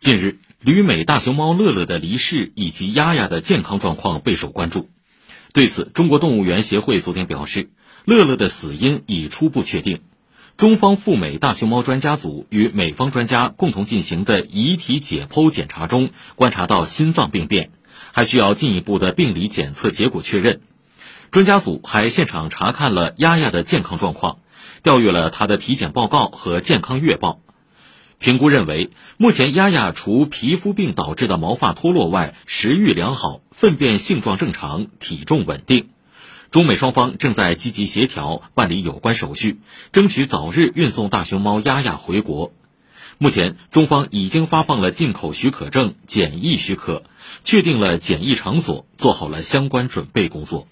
近日，旅美大熊猫乐乐的离世以及丫丫的健康状况备受关注。对此，中国动物园协会昨天表示，乐乐的死因已初步确定。中方赴美大熊猫专家组与美方专家共同进行的遗体解剖检查中，观察到心脏病变，还需要进一步的病理检测结果确认。专家组还现场查看了丫丫的健康状况，调阅了她的体检报告和健康月报。评估认为，目前丫丫除皮肤病导致的毛发脱落外，食欲良好，粪便性状正常，体重稳定。中美双方正在积极协调办理有关手续，争取早日运送大熊猫丫丫回国。目前，中方已经发放了进口许可证、检疫许可，确定了检疫场所，做好了相关准备工作。